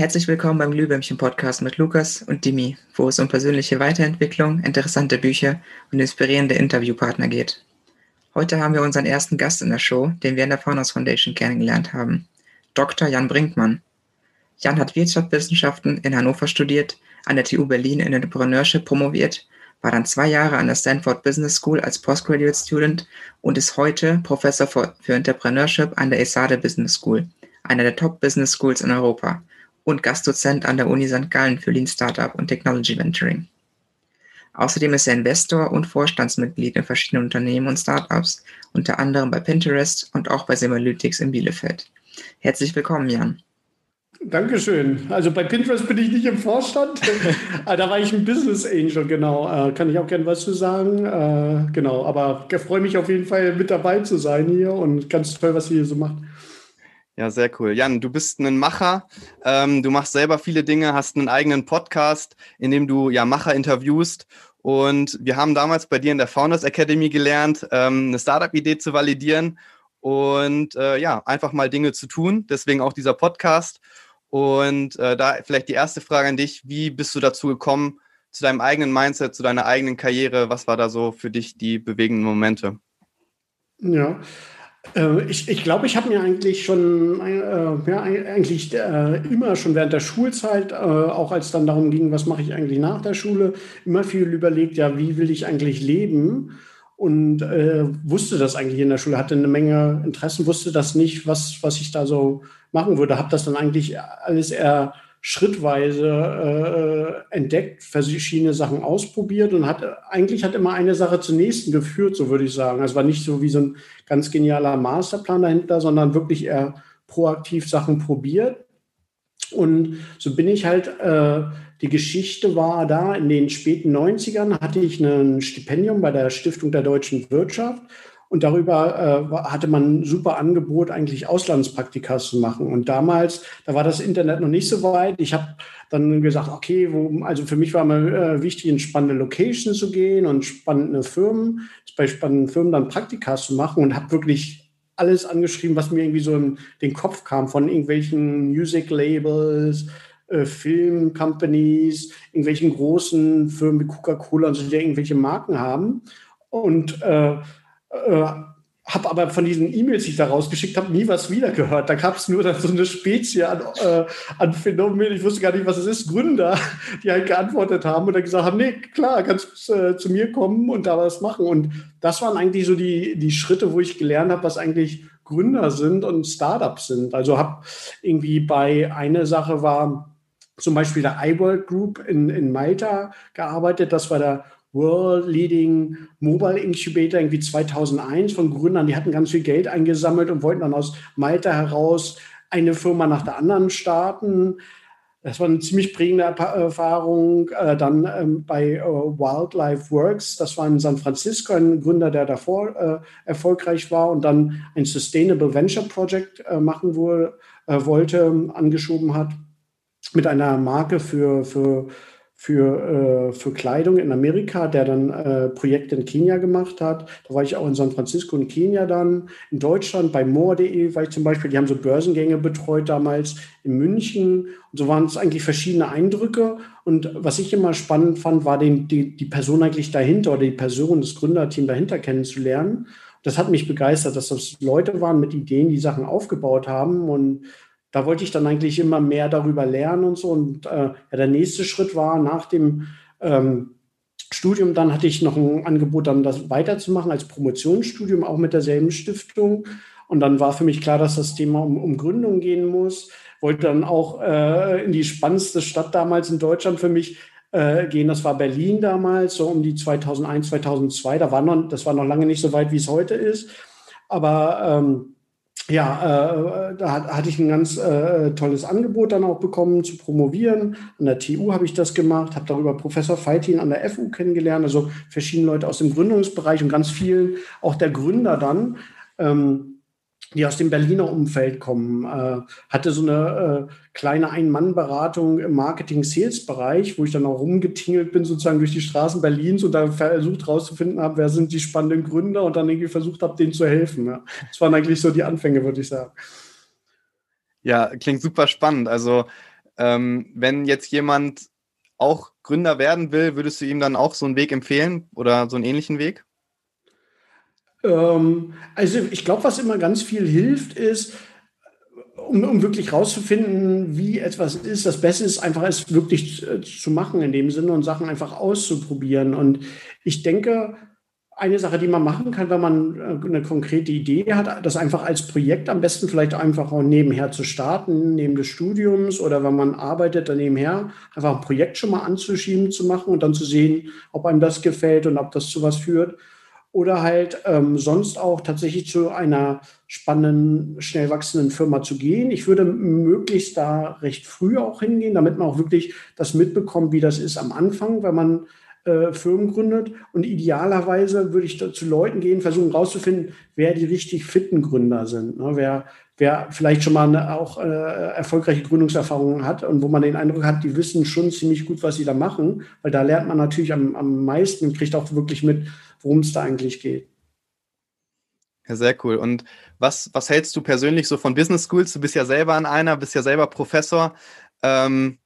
Herzlich willkommen beim Glühwürmchen-Podcast mit Lukas und Dimi, wo es um persönliche Weiterentwicklung, interessante Bücher und inspirierende Interviewpartner geht. Heute haben wir unseren ersten Gast in der Show, den wir in der Founders Foundation kennengelernt haben, Dr. Jan Brinkmann. Jan hat Wirtschaftswissenschaften in Hannover studiert, an der TU Berlin in Entrepreneurship promoviert, war dann zwei Jahre an der Stanford Business School als Postgraduate Student und ist heute Professor für Entrepreneurship an der ESADE Business School, einer der Top Business Schools in Europa und Gastdozent an der Uni St. Gallen für Lean Startup und Technology Venturing. Außerdem ist er Investor und Vorstandsmitglied in verschiedenen Unternehmen und Startups, unter anderem bei Pinterest und auch bei Semalytics in Bielefeld. Herzlich willkommen, Jan. Dankeschön. Also bei Pinterest bin ich nicht im Vorstand. Da war ich ein Business Angel, genau. Äh, kann ich auch gerne was zu sagen. Äh, genau, aber ich freue mich auf jeden Fall mit dabei zu sein hier und ganz toll, was ihr hier so macht. Ja, sehr cool. Jan, du bist ein Macher. Ähm, du machst selber viele Dinge, hast einen eigenen Podcast, in dem du ja Macher interviewst. Und wir haben damals bei dir in der Founders Academy gelernt, ähm, eine Startup-Idee zu validieren und äh, ja, einfach mal Dinge zu tun. Deswegen auch dieser Podcast. Und äh, da vielleicht die erste Frage an dich: Wie bist du dazu gekommen, zu deinem eigenen Mindset, zu deiner eigenen Karriere? Was war da so für dich die bewegenden Momente? Ja, ich, ich glaube, ich habe mir eigentlich schon, äh, ja, eigentlich äh, immer schon während der Schulzeit, äh, auch als dann darum ging, was mache ich eigentlich nach der Schule, immer viel überlegt, ja, wie will ich eigentlich leben? Und äh, wusste das eigentlich in der Schule, hatte eine Menge Interessen, wusste das nicht, was, was ich da so machen würde. Habe das dann eigentlich alles eher schrittweise äh, entdeckt, verschiedene Sachen ausprobiert und hat eigentlich hat immer eine Sache zur nächsten geführt, so würde ich sagen. Es war nicht so wie so ein ganz genialer Masterplan dahinter, sondern wirklich eher proaktiv Sachen probiert. Und so bin ich halt, äh, die Geschichte war da, in den späten 90ern hatte ich ein Stipendium bei der Stiftung der deutschen Wirtschaft und darüber äh, hatte man ein super Angebot, eigentlich Auslandspraktika zu machen. Und damals, da war das Internet noch nicht so weit. Ich habe dann gesagt, okay, wo, also für mich war mal äh, wichtig, in spannende Locations zu gehen und spannende Firmen, bei spannenden Firmen dann Praktika zu machen und habe wirklich alles angeschrieben, was mir irgendwie so in den Kopf kam, von irgendwelchen Music-Labels, äh, Film-Companies, irgendwelchen großen Firmen wie Coca-Cola und so, die irgendwelche Marken haben. Und äh, äh, habe aber von diesen E-Mails, die ich da rausgeschickt habe, nie was wiedergehört. Da gab es nur dann so eine Spezie an, äh, an Phänomenen, ich wusste gar nicht, was es ist, Gründer, die halt geantwortet haben und dann gesagt haben, nee, klar, kannst äh, zu mir kommen und da was machen. Und das waren eigentlich so die, die Schritte, wo ich gelernt habe, was eigentlich Gründer sind und Startups sind. Also habe irgendwie bei einer Sache war zum Beispiel der iWorld Group in, in Malta gearbeitet. Das war der World Leading Mobile Incubator irgendwie 2001 von Gründern, die hatten ganz viel Geld eingesammelt und wollten dann aus Malta heraus eine Firma nach der anderen starten. Das war eine ziemlich prägende Erfahrung. Äh, dann ähm, bei äh, Wildlife Works, das war in San Francisco ein Gründer, der davor äh, erfolgreich war und dann ein Sustainable Venture Project machen wollte, angeschoben hat mit einer Marke für, für für, äh, für Kleidung in Amerika, der dann äh, Projekte in Kenia gemacht hat. Da war ich auch in San Francisco in Kenia dann. In Deutschland bei more.de war ich zum Beispiel, die haben so Börsengänge betreut damals in München. Und so waren es eigentlich verschiedene Eindrücke. Und was ich immer spannend fand, war den, die, die Person eigentlich dahinter oder die Person, das Gründerteam dahinter kennenzulernen. Das hat mich begeistert, dass das Leute waren mit Ideen, die Sachen aufgebaut haben und da wollte ich dann eigentlich immer mehr darüber lernen und so. Und äh, ja, der nächste Schritt war nach dem ähm, Studium, dann hatte ich noch ein Angebot, dann das weiterzumachen als Promotionsstudium, auch mit derselben Stiftung. Und dann war für mich klar, dass das Thema um, um Gründung gehen muss. Wollte dann auch äh, in die spannendste Stadt damals in Deutschland für mich äh, gehen. Das war Berlin damals, so um die 2001, 2002. Da war noch, das war noch lange nicht so weit, wie es heute ist. Aber ähm, ja, äh, da hatte ich ein ganz äh, tolles Angebot dann auch bekommen zu promovieren. An der TU habe ich das gemacht, habe darüber Professor Feitin an der FU kennengelernt, also verschiedene Leute aus dem Gründungsbereich und ganz vielen, auch der Gründer dann. Ähm, die aus dem Berliner Umfeld kommen, äh, hatte so eine äh, kleine Ein-Mann-Beratung im Marketing-Sales-Bereich, wo ich dann auch rumgetingelt bin, sozusagen durch die Straßen Berlins und da versucht herauszufinden habe, wer sind die spannenden Gründer und dann irgendwie versucht habe, denen zu helfen. Ja. Das waren eigentlich so die Anfänge, würde ich sagen. Ja, klingt super spannend. Also Ähm, wenn jetzt jemand auch Gründer werden will, würdest du ihm dann auch so einen Weg empfehlen oder so einen ähnlichen Weg? Ähm, also ich glaube, was immer ganz viel hilft, ist, um, um wirklich rauszufinden, wie etwas ist, das Beste ist einfach, es wirklich zu, zu machen in dem Sinne und Sachen einfach auszuprobieren. Und ich denke, eine Sache, die man machen kann, wenn man äh, eine konkrete Idee hat, das einfach als Projekt am besten vielleicht einfach auch nebenher zu starten, neben des Studiums oder wenn man arbeitet, dann nebenher einfach ein Projekt schon mal anzuschieben, zu machen und dann zu sehen, ob einem das gefällt und ob das zu was führt. Oder halt ähm, sonst auch tatsächlich zu einer spannenden, schnell wachsenden Firma zu gehen. Ich würde möglichst da recht früh auch hingehen, damit man auch wirklich das mitbekommt, wie das ist am Anfang, wenn man äh, Firmen gründet. Und idealerweise würde ich zu Leuten gehen, versuchen herauszufinden, wer die richtig fitten Gründer sind. Ne? Wer, wer vielleicht schon mal eine, auch äh, erfolgreiche Gründungserfahrungen hat und wo man den Eindruck hat, die wissen schon ziemlich gut, was sie da machen, weil da lernt man natürlich am, am meisten und kriegt auch wirklich mit, worum es da eigentlich geht. Ja, sehr cool. Und was, was hältst du persönlich so von Business Schools? Du bist ja selber an einer, bist ja selber Professor. Ähm,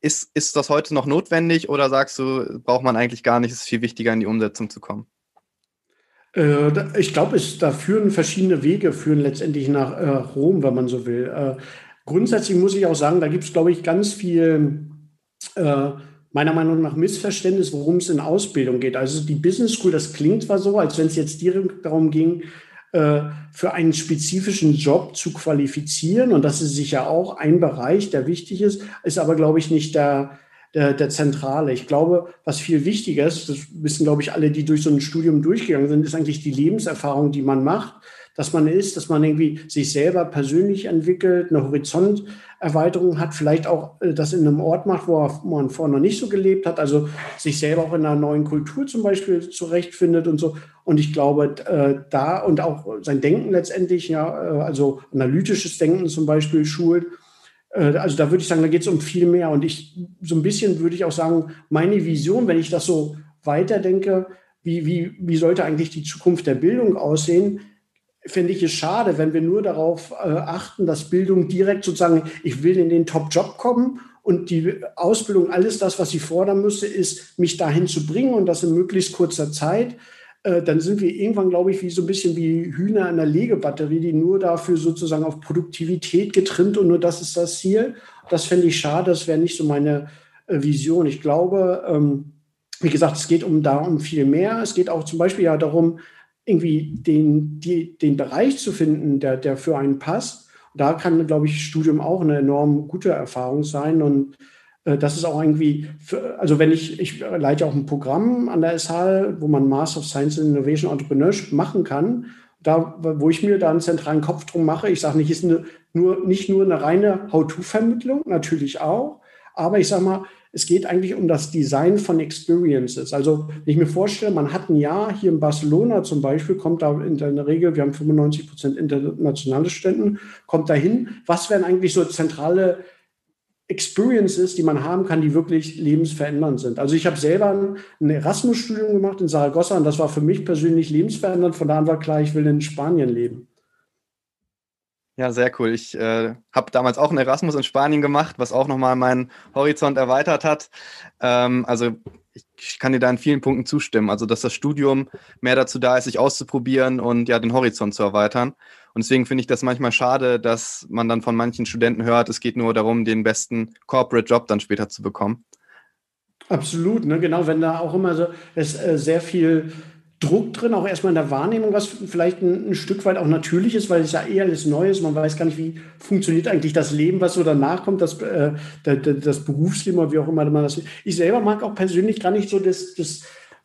ist, ist das heute noch notwendig oder sagst du, braucht man eigentlich gar nicht, es ist viel wichtiger, in die Umsetzung zu kommen? Äh, ich glaube, da führen verschiedene Wege, führen letztendlich nach äh, Rom, wenn man so will. Äh, grundsätzlich muss ich auch sagen, da gibt es, glaube ich, ganz viel, äh, meiner Meinung nach, Missverständnis, worum es in Ausbildung geht. Also die Business School, das klingt zwar so, als wenn es jetzt direkt darum ging, äh, für einen spezifischen Job zu qualifizieren. Und das ist sicher auch ein Bereich, der wichtig ist, ist aber, glaube ich, nicht der, der, der Zentrale. Ich glaube, was viel wichtiger ist, das wissen, glaube ich, alle, die durch so ein Studium durchgegangen sind, ist eigentlich die Lebenserfahrung, die man macht dass man ist, dass man irgendwie sich selber persönlich entwickelt, eine Horizonterweiterung hat, vielleicht auch äh, das in einem Ort macht, wo man vorher noch nicht so gelebt hat, also sich selber auch in einer neuen Kultur zum Beispiel zurechtfindet und so. Und ich glaube, äh, da und auch sein Denken letztendlich, ja, äh, also analytisches Denken zum Beispiel schult. Also da würde ich sagen, da geht es um viel mehr. Und ich, so ein bisschen würde ich auch sagen, meine Vision, wenn ich das so weiterdenke, wie, wie, wie sollte eigentlich die Zukunft der Bildung aussehen, finde ich es schade, wenn wir nur darauf äh, achten, dass Bildung direkt sozusagen, ich will in den Top-Job kommen und die Ausbildung, alles das, was sie fordern müsste, ist, mich dahin zu bringen und das in möglichst kurzer Zeit. Äh, dann sind wir irgendwann, glaube ich, wie so ein bisschen wie Hühner in der Legebatterie, die nur dafür sozusagen auf Produktivität getrimmt und nur das ist das Ziel. Das fände ich schade, das wäre nicht so meine äh, Vision. Ich glaube, ähm, wie gesagt, es geht um da um viel mehr. Es geht auch zum Beispiel ja darum, irgendwie den, die, den Bereich zu finden, der, der für einen passt. Da kann, glaube ich, Studium auch eine enorm gute Erfahrung sein. Und äh, das ist auch irgendwie, für, also wenn ich, ich leite auch ein Programm an der SH, wo man Master of Science in Innovation Entrepreneurship machen kann. Da, wo ich mir da einen zentralen Kopf drum mache, ich sage nicht, ist eine, nur, nicht nur eine reine How-to-Vermittlung, natürlich auch, aber ich sage mal, es geht eigentlich um das Design von Experiences. Also, wenn ich mir vorstelle, man hat ein Jahr hier in Barcelona zum Beispiel, kommt da in der Regel, wir haben 95 Prozent internationale Studenten, kommt da hin. Was wären eigentlich so zentrale Experiences, die man haben kann, die wirklich lebensverändernd sind. Also ich habe selber ein Erasmus-Studium gemacht in Saragossa und das war für mich persönlich lebensverändernd. Von da an war klar, ich will in Spanien leben. Ja, sehr cool. Ich äh, habe damals auch einen Erasmus in Spanien gemacht, was auch nochmal meinen Horizont erweitert hat. Ähm, also ich, kann dir da in vielen Punkten zustimmen. Also, dass das Studium mehr dazu da ist, sich auszuprobieren und ja, den Horizont zu erweitern. Und deswegen finde ich das manchmal schade, dass man dann von manchen Studenten hört, es geht nur darum, den besten Corporate Job dann später zu bekommen. Absolut, ne? genau, wenn da auch immer so es, äh, sehr viel Druck drin, auch erstmal in der Wahrnehmung, was vielleicht ein, ein, Stück weit auch natürlich ist, weil es ja eher alles Neues, man weiß gar nicht, wie funktioniert eigentlich das Leben, was so danach kommt, das, äh, das, das Berufsleben oder wie auch immer man das. Ich selber mag auch persönlich gar nicht so das, das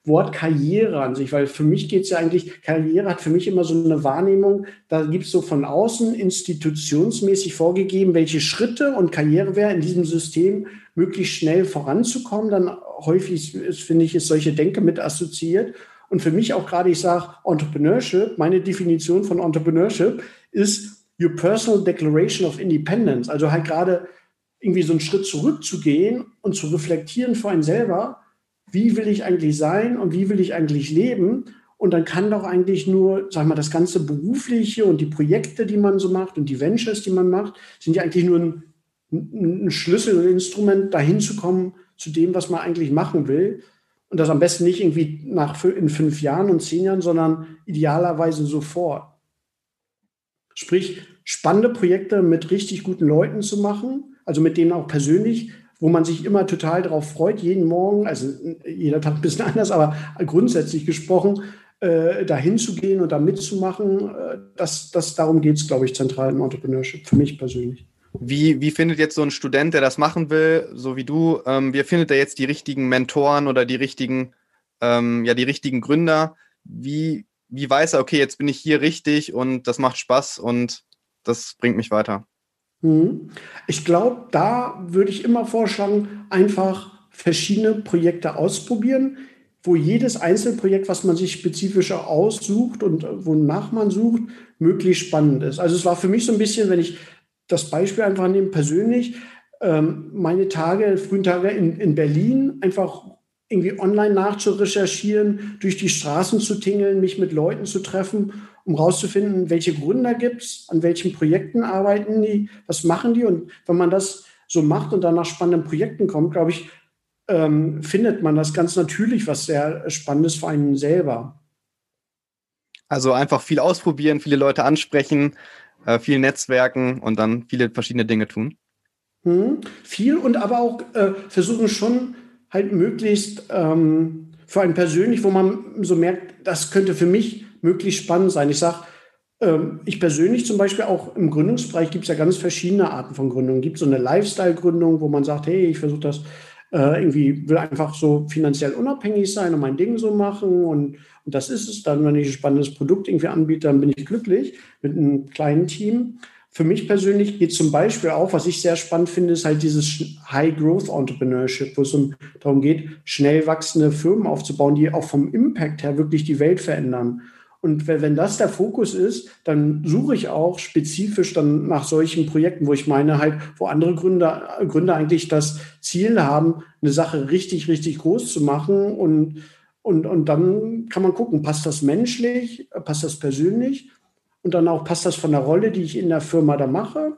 Wort Karriere an sich, weil für mich geht es ja eigentlich, Karriere hat für mich immer so eine Wahrnehmung, da gibt es so von außen institutionsmäßig vorgegeben, welche Schritte und Karriere wäre in diesem System möglichst schnell voranzukommen. Dann häufig, finde ich, ist solche Denke mit assoziiert. Und für mich auch gerade, ich sage Entrepreneurship, meine Definition von Entrepreneurship ist your personal declaration of independence. Also halt gerade irgendwie so einen Schritt zurückzugehen und zu reflektieren für einen selber, wie will ich eigentlich sein und wie will ich eigentlich leben? Und dann kann doch eigentlich nur, sag mal, das ganze Berufliche und die Projekte, die man so macht und die Ventures, die man macht, sind ja eigentlich nur ein ein Schlüssel, ein Instrument, dahin zu kommen zu dem, was man eigentlich machen will. Und das am besten nicht irgendwie nach, in fünf Jahren und zehn Jahren, sondern idealerweise sofort. Sprich, spannende Projekte mit richtig guten Leuten zu machen, also mit denen auch persönlich, wo man sich immer total darauf freut, jeden Morgen, also jeder Tag ein bisschen anders, aber grundsätzlich gesprochen, äh, dahin zu gehen und da mitzumachen, äh, das, das, darum geht es, glaube ich, zentral im Entrepreneurship, für mich persönlich. Wie, wie findet jetzt so ein Student, der das machen will, so wie du, ähm, wie findet er jetzt die richtigen Mentoren oder die richtigen, ähm, ja, die richtigen Gründer? Wie, wie weiß er, okay, jetzt bin ich hier richtig und das macht Spaß und das bringt mich weiter? Mhm. Ich glaube, da würde ich immer vorschlagen, einfach verschiedene Projekte ausprobieren, wo jedes Einzelprojekt, was man sich spezifischer aussucht und wonach man sucht, möglichst spannend ist. Also es war für mich so ein bisschen, wenn ich das Beispiel einfach nehme, persönlich, ähm, meine Tage, frühen Tage in, in Berlin, einfach irgendwie online nachzurecherchieren, durch die Straßen zu tingeln, mich mit Leuten zu treffen, um rauszufinden, welche Gründer gibt es, an welchen Projekten arbeiten die, was machen die. Und wenn man das so macht und dann nach spannenden Projekten kommt, glaube ich, ähm, findet man das ganz natürlich, was sehr spannend ist für einen selber. Also einfach viel ausprobieren, viele Leute ansprechen, äh, viel Netzwerken und dann viele verschiedene Dinge tun. Hm, viel und aber auch äh, versuchen schon halt möglichst ähm, für einen persönlich, wo man so merkt, das könnte für mich möglichst spannend sein. Ich sage, ähm, ich persönlich zum Beispiel auch im Gründungsbereich gibt es ja ganz verschiedene Arten von Gründungen. Gibt so eine Lifestyle-Gründung, wo man sagt, hey, ich versuche das äh, irgendwie, will einfach so finanziell unabhängig sein und mein Ding so machen und, und das ist es dann, wenn ich ein spannendes Produkt irgendwie anbiete, dann bin ich glücklich mit einem kleinen Team. Für mich persönlich geht zum Beispiel auch, was ich sehr spannend finde, ist halt dieses High-Growth-Entrepreneurship, wo es um, darum geht, schnell wachsende Firmen aufzubauen, die auch vom Impact her wirklich die Welt verändern. Und wenn, das der Fokus ist, dann suche ich auch spezifisch dann nach solchen Projekten, wo ich meine halt, wo andere Gründer, Gründer eigentlich das Ziel haben, eine Sache richtig, richtig groß zu machen. Und, und, und dann kann man gucken, passt das menschlich, passt das persönlich? und dann auch passt das von der Rolle, die ich in der Firma da mache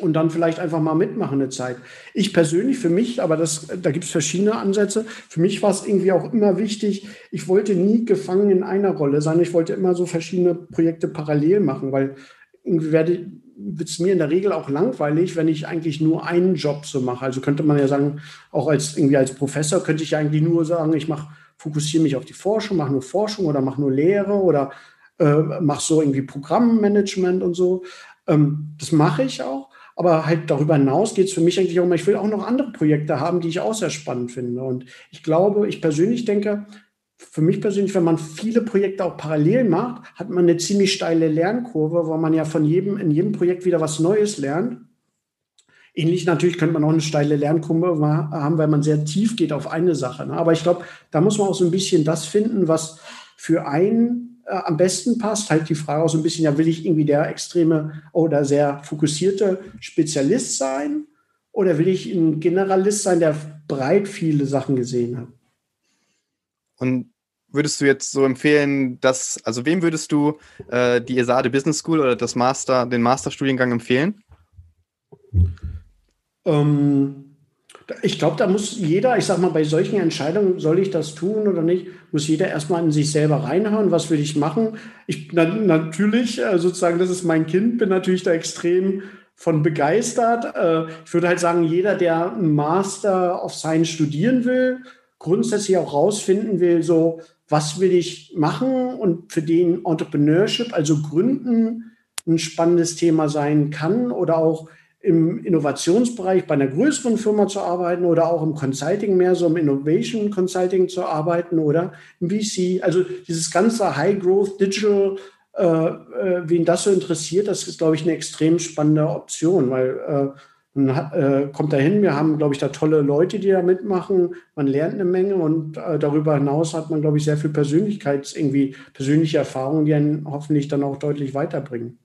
und dann vielleicht einfach mal mitmachen eine Zeit. Ich persönlich, für mich, aber das, da gibt es verschiedene Ansätze, für mich war es irgendwie auch immer wichtig, ich wollte nie gefangen in einer Rolle sein, ich wollte immer so verschiedene Projekte parallel machen, weil irgendwie werde wird es mir in der Regel auch langweilig, wenn ich eigentlich nur einen Job so mache. Also könnte man ja sagen, auch als irgendwie als Professor könnte ich eigentlich nur sagen, ich mache fokussiere mich auf die Forschung, mache nur Forschung oder mache nur Lehre oder äh, mache so irgendwie Programmmanagement und so. Ähm, das mache ich auch. Aber halt darüber hinaus geht es für mich eigentlich auch immer, ich will auch noch andere Projekte haben, die ich auch sehr spannend finde. Und ich glaube, ich persönlich denke, für mich persönlich, wenn man viele Projekte auch parallel macht, hat man eine ziemlich steile Lernkurve, weil man ja von jedem, in jedem Projekt wieder was Neues lernt. Ähnlich natürlich könnte man auch eine steile Lernkurve haben, weil man sehr tief geht auf eine Sache. Ne? Aber ich glaube, da muss man auch so ein bisschen das finden, was für einen äh, am besten passt. Halt die Frage auch so ein bisschen, ja, will ich irgendwie der extreme oder sehr fokussierte Spezialist sein? Oder will ich ein Generalist sein, der breit viele Sachen gesehen hat? Und würdest du jetzt so empfehlen, dass, also wem würdest du äh, die ESADE Business School oder das Master, den Masterstudiengang empfehlen? Ähm, ich glaube, da muss jeder, ich sag mal, bei solchen Entscheidungen, soll ich das tun oder nicht, muss jeder erstmal in sich selber reinhauen, was will ich machen. Ich na, natürlich, äh, sozusagen, das ist mein Kind, bin natürlich da extrem von begeistert. Äh, ich würde halt sagen, jeder, der einen Master of Science studieren will, grundsätzlich auch rausfinden will, so, was will ich machen und für den Entrepreneurship, also Gründen, ein spannendes Thema sein kann oder auch im Innovationsbereich bei einer größeren Firma zu arbeiten oder auch im Consulting mehr so im Innovation Consulting zu arbeiten oder im VC. Also dieses ganze High Growth Digital, äh, äh, wen das so interessiert, das ist, glaube ich, eine extrem spannende Option, weil äh, äh, kommt da hin, wir haben, glaube ich, da tolle Leute, die da mitmachen, man lernt eine Menge und äh, darüber hinaus hat man, glaube ich, sehr viel Persönlichkeits, irgendwie persönliche Erfahrungen, die einen hoffentlich dann auch deutlich weiterbringen.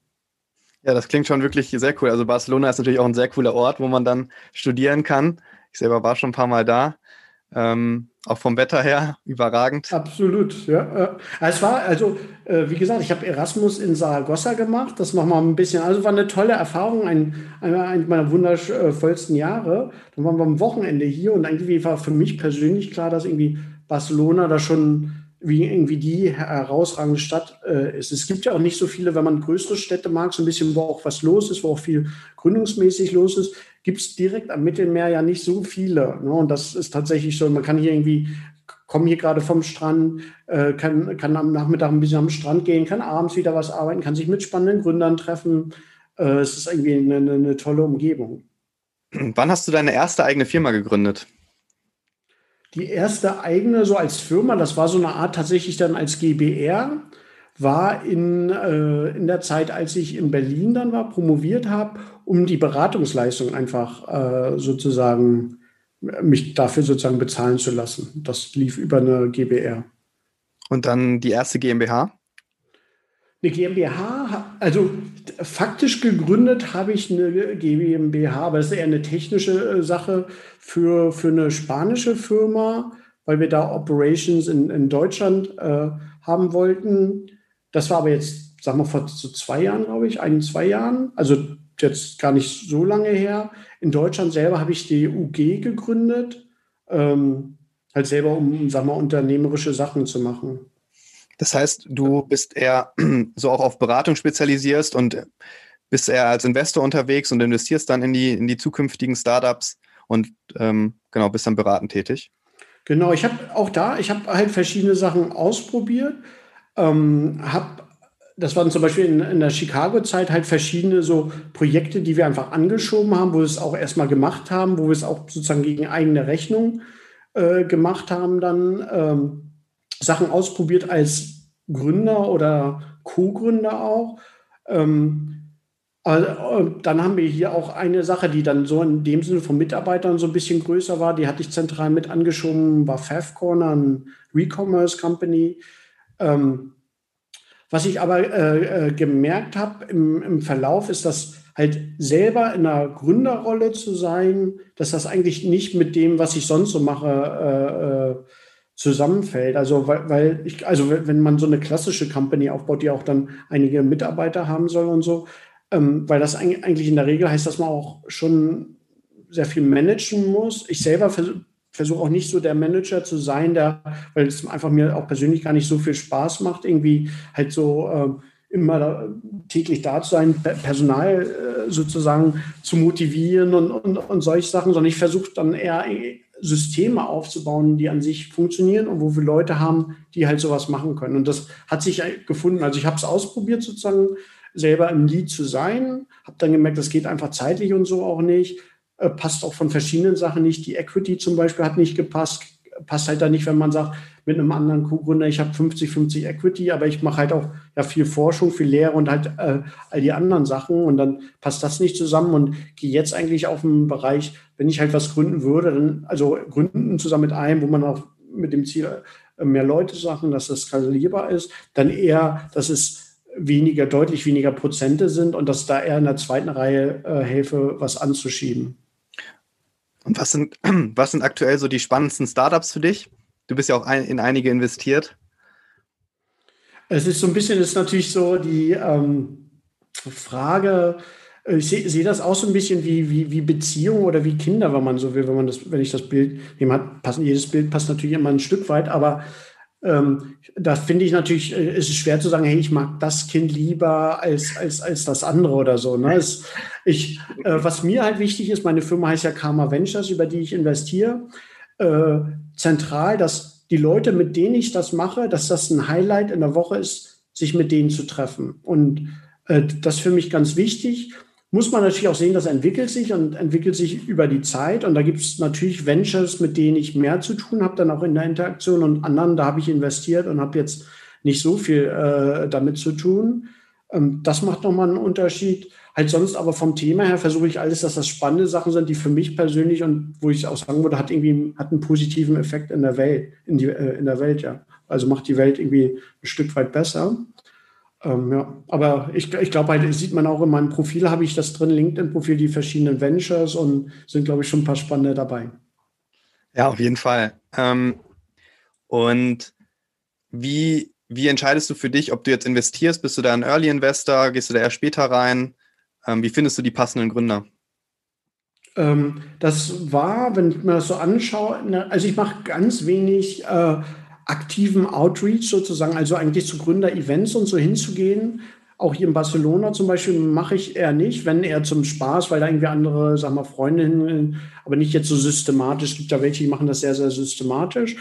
Ja, das klingt schon wirklich sehr cool. Also Barcelona ist natürlich auch ein sehr cooler Ort, wo man dann studieren kann. Ich selber war schon ein paar Mal da. Ähm, auch vom Wetter her überragend. Absolut, ja. Es war, also, äh, wie gesagt, ich habe Erasmus in Saragossa gemacht. Das nochmal ein bisschen, also war eine tolle Erfahrung, ein, ein meiner wundervollsten Jahre. Dann waren wir am Wochenende hier und irgendwie war für mich persönlich klar, dass irgendwie Barcelona da schon wie irgendwie die herausragende Stadt äh, ist. Es gibt ja auch nicht so viele, wenn man größere Städte mag, so ein bisschen, wo auch was los ist, wo auch viel gründungsmäßig los ist, gibt es direkt am Mittelmeer ja nicht so viele. Ne? Und das ist tatsächlich so, man kann hier irgendwie, komme hier gerade vom Strand, äh, kann, kann am Nachmittag ein bisschen am Strand gehen, kann abends wieder was arbeiten, kann sich mit spannenden Gründern treffen. Äh, es ist irgendwie eine, eine, eine tolle Umgebung. Wann hast du deine erste eigene Firma gegründet? Die erste eigene, so als Firma, das war so eine Art tatsächlich dann als GBR, war in, äh, in der Zeit, als ich in Berlin dann war, promoviert habe, um die Beratungsleistung einfach äh, sozusagen mich dafür sozusagen bezahlen zu lassen. Das lief über eine GBR. Und dann die erste GmbH? Eine GmbH, also faktisch gegründet habe ich eine GmbH, aber das ist eher eine technische äh, Sache für, für eine spanische Firma, weil wir da Operations in, in Deutschland äh, haben wollten. Das war aber jetzt, sagen wir, vor so zwei Jahren, glaube ich, ein, zwei Jahren. Also jetzt gar nicht so lange her. In Deutschland selber habe ich die UG gegründet, ähm, halt selber, um, sagen wir, unternehmerische Sachen zu machen. Das heißt, du bist eher so auch auf Beratung spezialisierst und bist eher als Investor unterwegs und investierst dann in die, in die zukünftigen Startups und ähm, genau, bist dann beratend tätig. Genau, ich habe auch da, ich habe halt verschiedene Sachen ausprobiert, ähm, habe das waren zum Beispiel in, in der Chicago-Zeit halt verschiedene so Projekte, die wir einfach angeschoben haben, wo wir es auch erstmal gemacht haben, wo wir es auch sozusagen gegen eigene Rechnung äh, gemacht haben, dann ähm, Sachen ausprobiert als Gründer oder Co-Gründer auch. Ähm, dann haben wir hier auch eine Sache, die dann so in dem Sinne von Mitarbeitern so ein bisschen größer war. Die hatte ich zentral mit angeschoben, war Favcorner, ein Recommerce Company. Ähm, was ich aber äh, äh, gemerkt habe im, im Verlauf ist, dass halt selber in einer Gründerrolle zu sein, dass das eigentlich nicht mit dem, was ich sonst so mache, äh, äh zusammenfällt. Also weil, weil ich, also wenn man so eine klassische Company aufbaut, die auch dann einige Mitarbeiter haben soll und so, ähm, weil das eigentlich in der Regel heißt, dass man auch schon sehr viel managen muss. Ich selber versuche versuch auch nicht so der Manager zu sein, der, weil es einfach mir auch persönlich gar nicht so viel Spaß macht, irgendwie halt so ähm, immer da, täglich da zu sein, Personal äh, sozusagen zu motivieren und, und, und solche Sachen, sondern ich versuche dann eher Systeme aufzubauen, die an sich funktionieren und wo wir Leute haben, die halt sowas machen können. Und das hat sich gefunden. Also ich habe es ausprobiert, sozusagen selber im Lead zu sein, habe dann gemerkt, das geht einfach zeitlich und so auch nicht. Äh, passt auch von verschiedenen Sachen nicht. Die Equity zum Beispiel hat nicht gepasst. Passt halt da nicht, wenn man sagt, mit einem anderen Co-Gründer, ich habe 50-50 Equity, aber ich mache halt auch ja, viel Forschung, viel Lehre und halt äh, all die anderen Sachen und dann passt das nicht zusammen und gehe jetzt eigentlich auf einen Bereich, wenn ich halt was gründen würde, dann also gründen zusammen mit einem, wo man auch mit dem Ziel äh, mehr Leute Sachen, dass das skalierbar ist, dann eher, dass es weniger, deutlich weniger Prozente sind und dass da eher in der zweiten Reihe äh, helfe, was anzuschieben. Und was sind, was sind aktuell so die spannendsten Startups für dich? Du bist ja auch ein, in einige investiert. Es ist so ein bisschen, ist natürlich so die ähm, Frage, äh, ich sehe seh das auch so ein bisschen wie, wie, wie Beziehung oder wie Kinder, wenn man so will, wenn man das, wenn ich das Bild hat, passen, jedes Bild passt natürlich immer ein Stück weit, aber ähm, da finde ich natürlich, äh, ist es schwer zu sagen, hey, ich mag das Kind lieber als, als, als das andere oder so. Ne? Es, ich, äh, was mir halt wichtig ist, meine Firma heißt ja Karma Ventures, über die ich investiere äh, zentral, dass die Leute, mit denen ich das mache, dass das ein Highlight in der Woche ist, sich mit denen zu treffen. Und äh, das ist für mich ganz wichtig. Muss man natürlich auch sehen, das entwickelt sich und entwickelt sich über die Zeit. Und da gibt es natürlich Ventures, mit denen ich mehr zu tun habe, dann auch in der Interaktion und anderen, da habe ich investiert und habe jetzt nicht so viel äh, damit zu tun. Ähm, das macht nochmal einen Unterschied. Halt sonst aber vom Thema her versuche ich alles, dass das spannende Sachen sind, die für mich persönlich und wo ich auch sagen würde, hat irgendwie hat einen positiven Effekt in der Welt, in, die, äh, in der Welt, ja. Also macht die Welt irgendwie ein Stück weit besser. Ähm, ja, aber ich, ich glaube, halt, sieht man auch in meinem Profil, habe ich das drin, LinkedIn-Profil, die verschiedenen Ventures und sind, glaube ich, schon ein paar spannende dabei. Ja, auf jeden Fall. Ähm, und wie, wie entscheidest du für dich, ob du jetzt investierst? Bist du da ein Early Investor? Gehst du da eher später rein? Ähm, wie findest du die passenden Gründer? Ähm, das war, wenn ich mir das so anschaue, ne, also ich mache ganz wenig äh, aktiven Outreach sozusagen, also eigentlich zu Gründer-Events und so hinzugehen. Auch hier in Barcelona zum Beispiel mache ich eher nicht, wenn eher zum Spaß, weil da irgendwie andere, sag mal, Freunde hin, aber nicht jetzt so systematisch. Es gibt ja welche, die machen das sehr, sehr systematisch.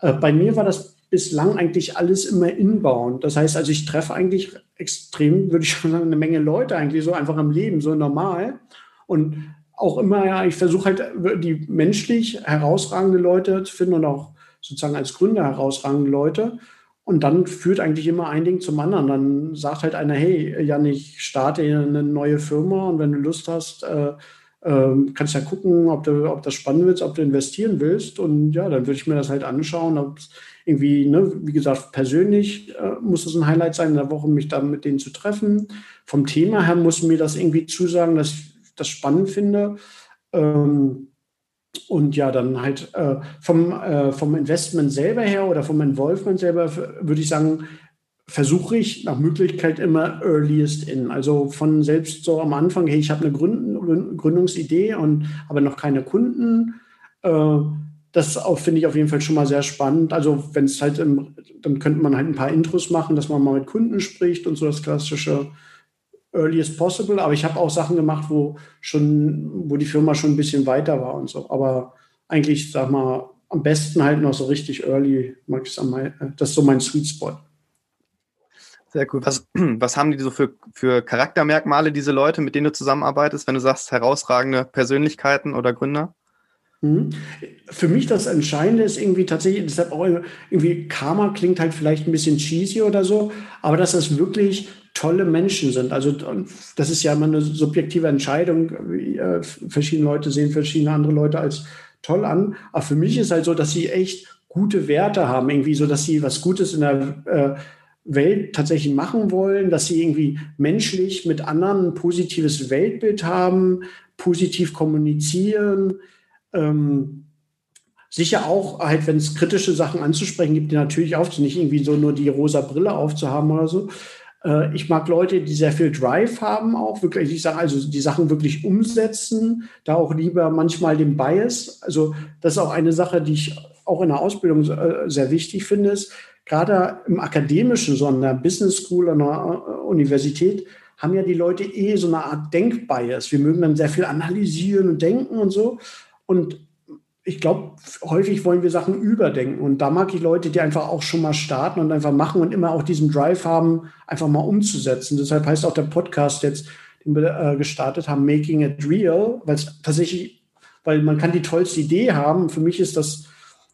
Äh, bei mir war das bislang eigentlich alles immer inbound. Das heißt, also ich treffe eigentlich extrem, würde ich schon sagen, eine Menge Leute eigentlich so einfach im Leben, so normal. Und auch immer, ja, ich versuche halt die menschlich herausragende Leute zu finden und auch sozusagen als Gründer herausragende Leute. Und dann führt eigentlich immer ein Ding zum anderen. Dann sagt halt einer, hey, Jan, ich starte eine neue Firma und wenn du Lust hast, äh, äh, kannst ja gucken, ob, du, ob das spannend wird, ob du investieren willst. Und ja, dann würde ich mir das halt anschauen, ob es irgendwie, ne, wie gesagt, persönlich äh, muss es ein Highlight sein, in der Woche mich dann mit denen zu treffen. Vom Thema her muss mir das irgendwie zusagen, dass ich das spannend finde. Ähm, und ja, dann halt äh, vom, äh, vom Investment selber her oder vom Involvement selber würde ich sagen, versuche ich nach Möglichkeit immer earliest in. Also von selbst so am Anfang, hey, ich habe eine Gründ Gründungsidee und aber noch keine Kunden. Äh, das finde ich auf jeden Fall schon mal sehr spannend. Also wenn es halt, im, dann könnte man halt ein paar Intros machen, dass man mal mit Kunden spricht und so das klassische earliest possible, aber ich habe auch Sachen gemacht, wo schon, wo die Firma schon ein bisschen weiter war und so. Aber eigentlich, sag mal, am besten halt noch so richtig early, mag ich sagen, das ist so mein Sweet Spot. Sehr cool. Was, was haben die so für, für Charaktermerkmale, diese Leute, mit denen du zusammenarbeitest, wenn du sagst, herausragende Persönlichkeiten oder Gründer? Mhm. Für mich das Entscheidende ist irgendwie tatsächlich, deshalb auch irgendwie Karma klingt halt vielleicht ein bisschen cheesy oder so, aber dass das wirklich tolle Menschen sind. Also das ist ja immer eine subjektive Entscheidung. Äh, verschiedene Leute sehen verschiedene andere Leute als toll an. Aber für mich ist halt so, dass sie echt gute Werte haben, irgendwie so, dass sie was Gutes in der äh, Welt tatsächlich machen wollen, dass sie irgendwie menschlich mit anderen ein positives Weltbild haben, positiv kommunizieren. Ähm, sicher auch halt, wenn es kritische Sachen anzusprechen gibt, die natürlich auf, nicht irgendwie so nur die rosa Brille aufzuhaben oder so, äh, ich mag Leute, die sehr viel Drive haben, auch wirklich, ich sage also, die Sachen wirklich umsetzen, da auch lieber manchmal den Bias. Also, das ist auch eine Sache, die ich auch in der Ausbildung äh, sehr wichtig finde, ist, gerade im akademischen, so an Business School, an der äh, Universität, haben ja die Leute eh so eine Art Denkbias. Wir mögen dann sehr viel analysieren und denken und so. Und ich glaube, häufig wollen wir Sachen überdenken. Und da mag ich Leute, die einfach auch schon mal starten und einfach machen und immer auch diesen Drive haben, einfach mal umzusetzen. Deshalb heißt auch der Podcast jetzt, den wir äh, gestartet haben, Making It Real, weil es tatsächlich, weil man kann die tollste Idee haben. Für mich ist das,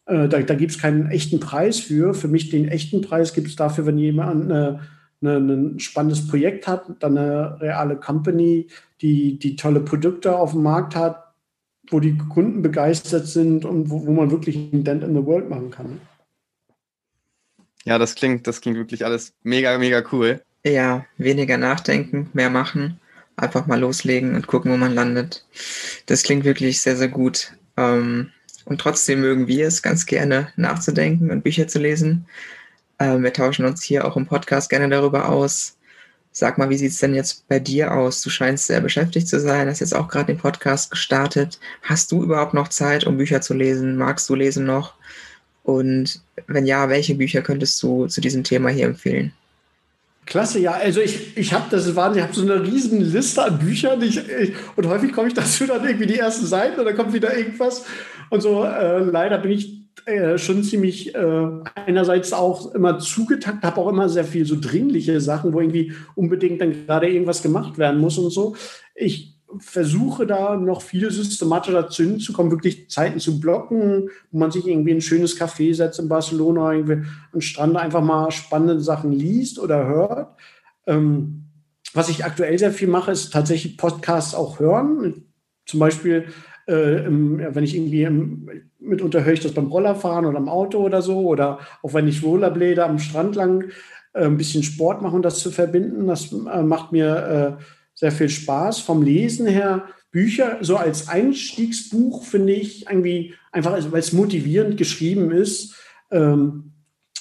äh, da, da gibt es keinen echten Preis für. Für mich den echten Preis gibt es dafür, wenn jemand eine, eine, ein spannendes Projekt hat, dann eine reale Company, die, die tolle Produkte auf dem Markt hat, wo die Kunden begeistert sind und wo, wo man wirklich ein Dent in the World machen kann. Ja, das klingt, das klingt wirklich alles mega, mega cool. Ja, weniger nachdenken, mehr machen, einfach mal loslegen und gucken, wo man landet. Das klingt wirklich sehr, sehr gut. Ähm, und trotzdem mögen wir es ganz gerne nachzudenken und Bücher zu lesen. Ähm, wir tauschen uns hier auch im Podcast gerne darüber aus, Sag mal, wie sieht es denn jetzt bei dir aus? Du scheinst sehr beschäftigt zu sein, hast jetzt auch gerade den Podcast gestartet. Hast du überhaupt noch Zeit, um Bücher zu lesen? Magst du lesen noch? Und wenn ja, welche Bücher könntest du zu diesem Thema hier empfehlen? Klasse, ja. Also ich, ich habe das war, ich habe so eine riesen Liste an Büchern ich, ich, und häufig komme ich dazu dann irgendwie die ersten Seiten und dann kommt wieder irgendwas. Und so äh, leider bin ich äh, schon ziemlich äh, einerseits auch immer zugetackt, habe auch immer sehr viel so dringliche Sachen, wo irgendwie unbedingt dann gerade irgendwas gemacht werden muss und so. Ich versuche da noch viel systematischer dazu hinzukommen, wirklich Zeiten zu blocken, wo man sich irgendwie ein schönes Café setzt in Barcelona, irgendwie am Strand einfach mal spannende Sachen liest oder hört. Ähm, was ich aktuell sehr viel mache, ist tatsächlich Podcasts auch hören. Zum Beispiel äh, wenn ich irgendwie mitunter höre ich das beim Rollerfahren oder im Auto oder so, oder auch wenn ich Rollerblade am Strand lang äh, ein bisschen Sport mache und das zu verbinden, das äh, macht mir äh, sehr viel Spaß. Vom Lesen her Bücher so als Einstiegsbuch finde ich irgendwie einfach, also weil es motivierend geschrieben ist. Ähm,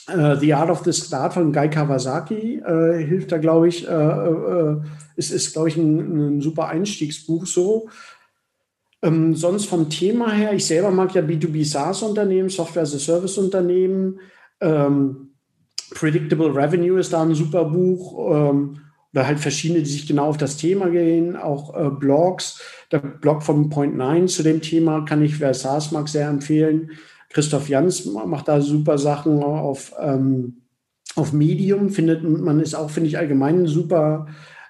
uh, The Art of the Start von Guy Kawasaki äh, hilft da, glaube ich, äh, äh, ist, ist glaube ich, ein, ein, super Einstiegsbuch so. Ähm, sonst vom Thema her, ich selber mag ja B2B SaaS-Unternehmen, Software as a Service-Unternehmen. Ähm, Predictable Revenue ist da ein super Buch. Ähm, oder halt verschiedene, die sich genau auf das Thema gehen, auch äh, Blogs. Der Blog von Point 9 zu dem Thema kann ich, wer SaaS mag, sehr empfehlen. Christoph Jans macht da super Sachen auf, ähm, auf Medium. Findet man ist auch, finde ich, allgemein ein super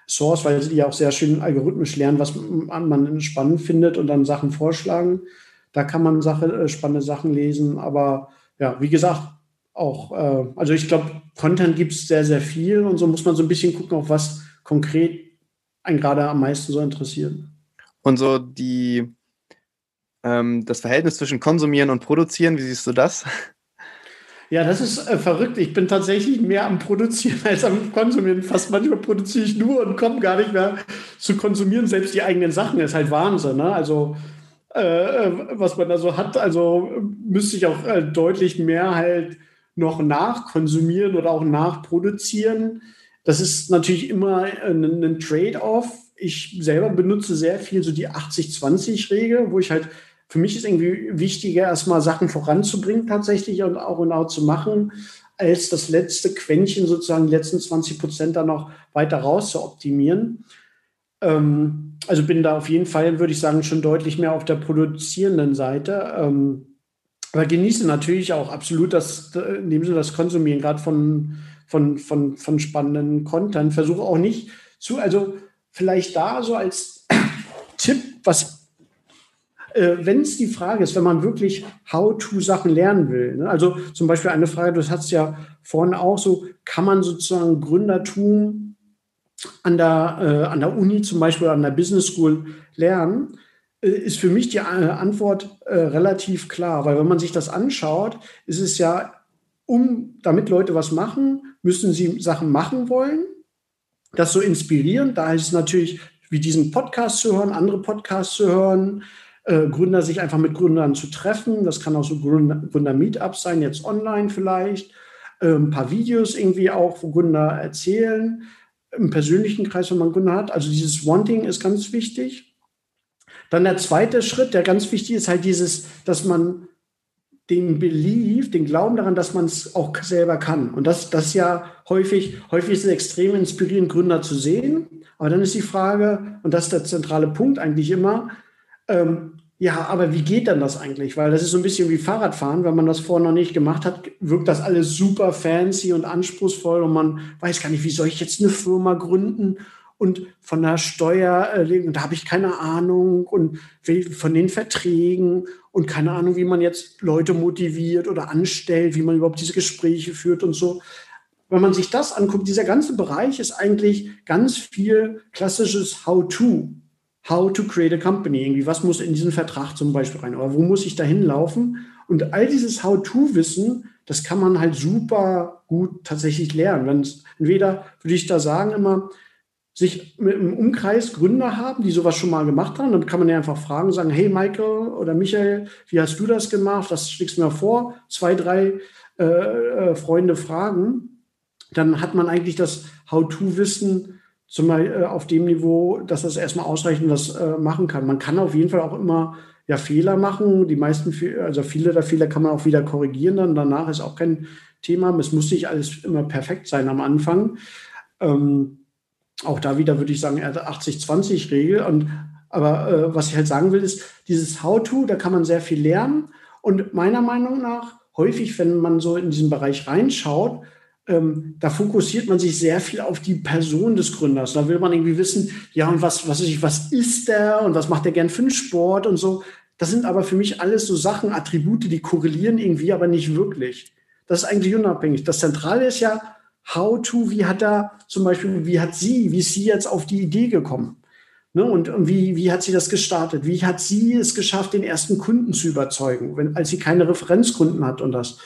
Source, weil sie ja auch sehr schön algorithmisch lernen, was man spannend findet und dann Sachen vorschlagen. Da kann man Sache, äh, spannende Sachen lesen. Aber ja, wie gesagt, auch, äh, also ich glaube, Content gibt es sehr, sehr viel und so muss man so ein bisschen gucken, auf was konkret einen gerade am meisten so interessiert. Und so die, ähm, das Verhältnis zwischen Konsumieren und Produzieren, wie siehst du das? Ja, das ist äh, verrückt. Ich bin tatsächlich mehr am Produzieren als am Konsumieren. Fast manchmal produziere ich nur und komme gar nicht mehr zu konsumieren. Selbst die eigenen Sachen ist halt Wahnsinn. Ne? Also, äh, äh was man da so hat, also müsste ich auch äh, deutlich mehr halt noch nachkonsumieren oder auch nachproduzieren. Das ist natürlich immer ein, ein Trade-off. Ich selber benutze sehr viel so die 80-20-Regel, wo ich halt, für mich ist irgendwie wichtiger, erstmal Sachen voranzubringen tatsächlich und auch genau zu machen, als das letzte Quäntchen sozusagen, die letzten 20 Prozent dann noch weiter raus zu optimieren. Ähm, also bin da auf jeden Fall, würde ich sagen, schon deutlich mehr auf der produzierenden Seite. Ähm, aber genieße natürlich auch absolut das, in dem Sinne das Konsumieren, gerade von, von, von, von spannenden Content. Versuche auch nicht zu, also vielleicht da so als Tipp, was, äh, wenn es die Frage ist, wenn man wirklich How-to-Sachen lernen will. Ne? Also zum Beispiel eine Frage, du hast ja vorhin auch so, kann man sozusagen Gründertum an der, äh, an der Uni zum Beispiel, an der Business School lernen? Äh, ist für mich die äh, Antwort äh, relativ klar, weil wenn man sich das anschaut, ist es ja, um damit Leute was machen, müssen sie Sachen machen wollen, das so inspirieren. Da ist es natürlich, wie diesen Podcast zu hören, andere Podcasts zu hören, Gründer sich einfach mit Gründern zu treffen. Das kann auch so Gründer-Meetups sein, jetzt online vielleicht. Äh, ein paar Videos irgendwie auch, wo Gründer erzählen. Im persönlichen Kreis, wenn man Gründer hat. Also dieses Wanting ist ganz wichtig. Dann der zweite Schritt, der ganz wichtig ist, halt dieses, dass man den Belief, den Glauben daran, dass man es auch selber kann. Und das, das ja häufig, häufig ist es extrem inspirierend, Gründer zu sehen. Aber dann ist die Frage, und das ist der zentrale Punkt eigentlich immer, ähm, ja, aber wie geht dann das eigentlich? Weil das ist so ein bisschen wie Fahrradfahren. Wenn man das vorher noch nicht gemacht hat, wirkt das alles super fancy und anspruchsvoll und man weiß gar nicht, wie soll ich jetzt eine Firma gründen und von der Steuer, äh, da habe ich keine Ahnung und von den Verträgen und keine Ahnung, wie man jetzt Leute motiviert oder anstellt, wie man überhaupt diese Gespräche führt und so. Wenn man sich das anguckt, dieser ganze Bereich ist eigentlich ganz viel klassisches How-to. How to create a company. Irgendwie, was muss in diesen Vertrag zum Beispiel rein? Oder wo muss ich da hinlaufen? Und all dieses How-to-Wissen, das kann man halt super gut tatsächlich lernen. Wenn entweder würde ich da sagen immer, sich im Umkreis Gründer haben, die sowas schon mal gemacht haben. Dann kann man ja einfach fragen, sagen, hey Michael oder Michael, wie hast du das gemacht? Was schlägst du mir vor? Zwei, drei äh, äh, Freunde fragen. Dann hat man eigentlich das How-to-Wissen äh, auf dem Niveau, dass das erstmal ausreichend was äh, machen kann. Man kann auf jeden Fall auch immer ja, Fehler machen. Die meisten, also viele der Fehler kann man auch wieder korrigieren. Dann danach ist auch kein Thema. Es muss nicht alles immer perfekt sein am Anfang. Ähm, auch da wieder würde ich sagen, 80-20-Regel. Und aber äh, was ich halt sagen will, ist, dieses How-To, da kann man sehr viel lernen. Und meiner Meinung nach, häufig, wenn man so in diesen Bereich reinschaut, ähm, da fokussiert man sich sehr viel auf die Person des Gründers. Da will man irgendwie wissen, ja, und was, was, ist, was ist der und was macht der gern für einen Sport und so. Das sind aber für mich alles so Sachen, Attribute, die korrelieren irgendwie, aber nicht wirklich. Das ist eigentlich unabhängig. Das Zentrale ist ja, how to, wie hat er zum Beispiel, wie hat sie, wie ist sie jetzt auf die Idee gekommen? Ne? Und, und wie, wie hat sie das gestartet? Wie hat sie es geschafft, den ersten Kunden zu überzeugen, wenn, als sie keine Referenzkunden hat und das?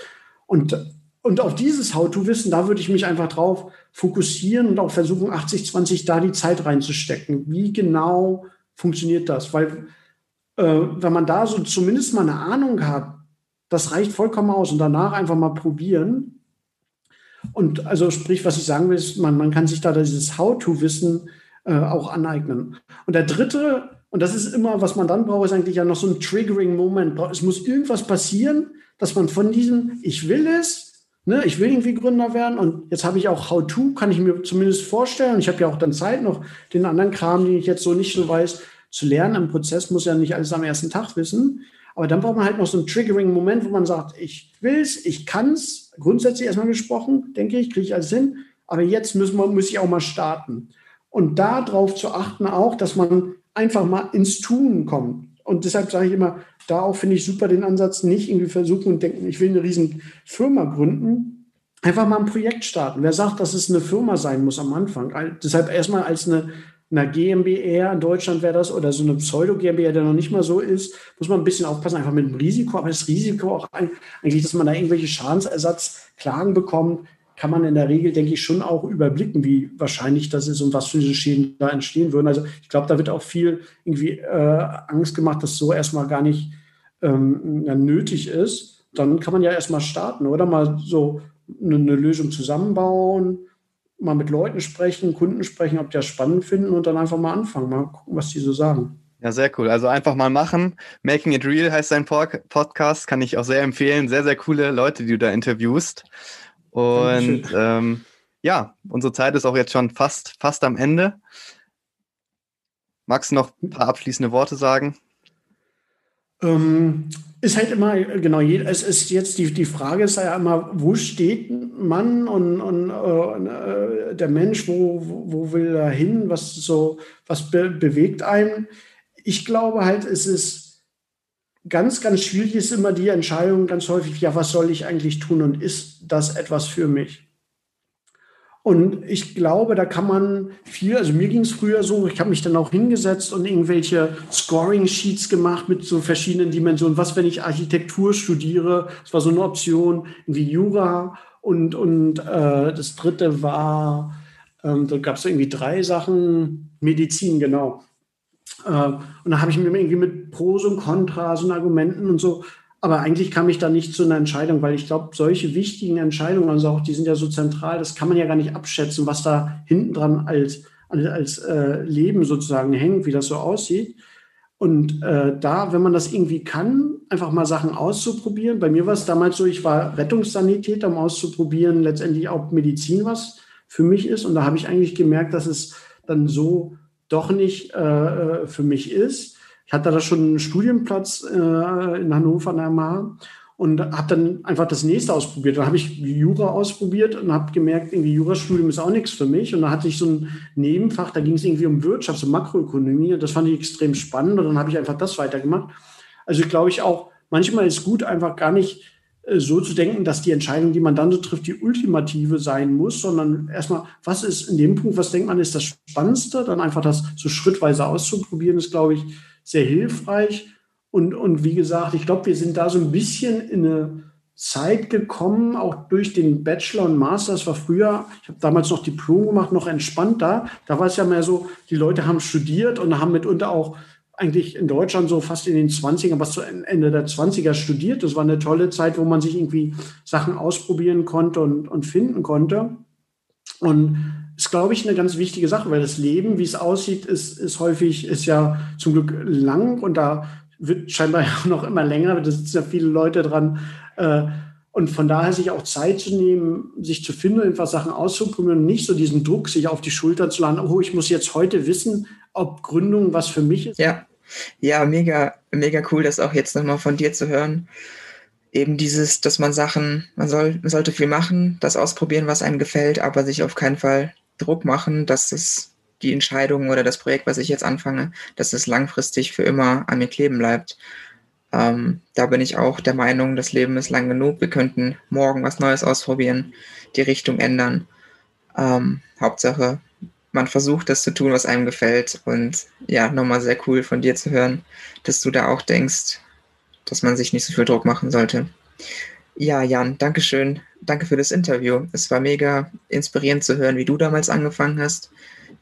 Und, und auf dieses How-to-Wissen, da würde ich mich einfach drauf fokussieren und auch versuchen, 80, 20 da die Zeit reinzustecken. Wie genau funktioniert das? Weil äh, wenn man da so zumindest mal eine Ahnung hat, das reicht vollkommen aus und danach einfach mal probieren. Und also sprich, was ich sagen will, ist, man, man kann sich da dieses How-to-Wissen äh, auch aneignen. Und der dritte, und das ist immer, was man dann braucht, ist eigentlich ja noch so ein Triggering-Moment. Es muss irgendwas passieren, dass man von diesem Ich will es, ne, ich will irgendwie Gründer werden und jetzt habe ich auch How-to, kann ich mir zumindest vorstellen. Und ich habe ja auch dann Zeit noch den anderen Kram, den ich jetzt so nicht so weiß, zu lernen. Im Prozess muss ja nicht alles am ersten Tag wissen. Aber dann braucht man halt noch so einen Triggering-Moment, wo man sagt, ich will es, ich kann es, grundsätzlich erstmal gesprochen, denke ich, kriege ich alles hin. Aber jetzt müssen wir, muss ich auch mal starten. Und darauf zu achten auch, dass man einfach mal ins Tun kommt. Und deshalb sage ich immer, da auch finde ich super den Ansatz, nicht irgendwie versuchen und denken, ich will eine riesen Firma gründen. Einfach mal ein Projekt starten. Wer sagt, dass es eine Firma sein muss am Anfang? Deshalb erstmal als eine einer GmbH in Deutschland wäre das oder so eine Pseudo-GmbH, der noch nicht mal so ist, muss man ein bisschen aufpassen, einfach mit dem Risiko. Aber das Risiko auch eigentlich, dass man da irgendwelche Schadensersatzklagen bekommt, kann man in der Regel, denke ich, schon auch überblicken, wie wahrscheinlich das ist und was für diese Schäden da entstehen würden. Also ich glaube, da wird auch viel irgendwie äh, Angst gemacht, dass so erstmal gar nicht ähm, nötig ist. Dann kann man ja erstmal starten oder mal so eine, eine Lösung zusammenbauen mal mit Leuten sprechen, Kunden sprechen, ob die das spannend finden und dann einfach mal anfangen, mal gucken, was die so sagen. Ja, sehr cool. Also einfach mal machen. Making It Real heißt dein Podcast, kann ich auch sehr empfehlen. Sehr, sehr coole Leute, die du da interviewst. Und ähm, ja, unsere Zeit ist auch jetzt schon fast, fast am Ende. Magst du noch ein paar abschließende Worte sagen? Ähm, ist halt immer, genau, es ist jetzt die, die Frage ist ja immer, wo steht man und, und äh, der Mensch, wo, wo will er hin, was so, was be bewegt einen? Ich glaube halt, es ist ganz, ganz schwierig, ist immer die Entscheidung ganz häufig, ja, was soll ich eigentlich tun und ist das etwas für mich? Und ich glaube, da kann man viel, also mir ging es früher so, ich habe mich dann auch hingesetzt und irgendwelche Scoring-Sheets gemacht mit so verschiedenen Dimensionen. Was, wenn ich Architektur studiere? Das war so eine Option, wie Jura. Und, und äh, das dritte war, ähm, da gab es irgendwie drei Sachen, Medizin, genau. Äh, und da habe ich mir irgendwie mit Pros und Kontras und Argumenten und so aber eigentlich kam ich da nicht zu einer Entscheidung, weil ich glaube, solche wichtigen Entscheidungen, also auch die sind ja so zentral, das kann man ja gar nicht abschätzen, was da hinten dran als, als äh, Leben sozusagen hängt, wie das so aussieht. Und äh, da, wenn man das irgendwie kann, einfach mal Sachen auszuprobieren. Bei mir war es damals so, ich war Rettungssanitäter, um auszuprobieren, letztendlich auch Medizin, was für mich ist. Und da habe ich eigentlich gemerkt, dass es dann so doch nicht äh, äh für mich ist. Ich hatte da schon einen Studienplatz äh, in Hannover an der MH und habe dann einfach das nächste ausprobiert. Dann habe ich Jura ausprobiert und habe gemerkt, irgendwie Jurastudium ist auch nichts für mich. Und dann hatte ich so ein Nebenfach, da ging es irgendwie um Wirtschaft, um Makroökonomie. Und das fand ich extrem spannend und dann habe ich einfach das weitergemacht. Also glaube ich auch, manchmal ist gut, einfach gar nicht so zu denken, dass die Entscheidung, die man dann so trifft, die ultimative sein muss, sondern erstmal, was ist in dem Punkt, was denkt man, ist das Spannendste? Dann einfach das so schrittweise auszuprobieren, ist, glaube ich, sehr hilfreich. Und, und wie gesagt, ich glaube, wir sind da so ein bisschen in eine Zeit gekommen, auch durch den Bachelor und Master. Das war früher, ich habe damals noch Diplom gemacht, noch entspannter. Da war es ja mehr so, die Leute haben studiert und haben mitunter auch eigentlich in Deutschland so fast in den 20ern, was zu Ende der 20er studiert. Das war eine tolle Zeit, wo man sich irgendwie Sachen ausprobieren konnte und, und finden konnte. Und ist, glaube ich, eine ganz wichtige Sache, weil das Leben, wie es aussieht, ist, ist häufig, ist ja zum Glück lang und da wird scheinbar noch immer länger, da sitzen ja viele Leute dran. Äh, und von daher sich auch Zeit zu nehmen, sich zu finden, einfach Sachen auszuprobieren und nicht so diesen Druck, sich auf die Schulter zu laden, oh, ich muss jetzt heute wissen, ob Gründung was für mich ist. Ja, ja, mega, mega cool, das auch jetzt nochmal von dir zu hören. Eben dieses, dass man Sachen, man, soll, sollte viel machen, das ausprobieren, was einem gefällt, aber sich auf keinen Fall Druck machen, dass es die Entscheidung oder das Projekt, was ich jetzt anfange, dass es langfristig für immer an mir kleben bleibt. Ähm, da bin ich auch der Meinung, das Leben ist lang genug. Wir könnten morgen was Neues ausprobieren, die Richtung ändern. Ähm, Hauptsache, man versucht das zu tun, was einem gefällt. Und ja, nochmal sehr cool von dir zu hören, dass du da auch denkst, dass man sich nicht so viel Druck machen sollte. Ja, Jan, danke schön. Danke für das Interview. Es war mega inspirierend zu hören, wie du damals angefangen hast,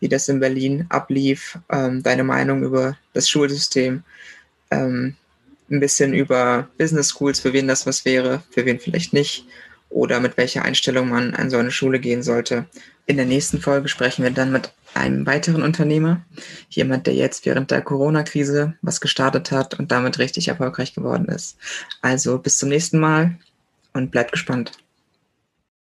wie das in Berlin ablief, ähm, deine Meinung über das Schulsystem, ähm, ein bisschen über Business Schools, für wen das was wäre, für wen vielleicht nicht oder mit welcher Einstellung man an so eine Schule gehen sollte. In der nächsten Folge sprechen wir dann mit einem weiteren Unternehmer, jemand, der jetzt während der Corona-Krise was gestartet hat und damit richtig erfolgreich geworden ist. Also bis zum nächsten Mal und bleibt gespannt.